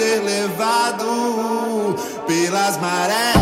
ser levado pelas marés.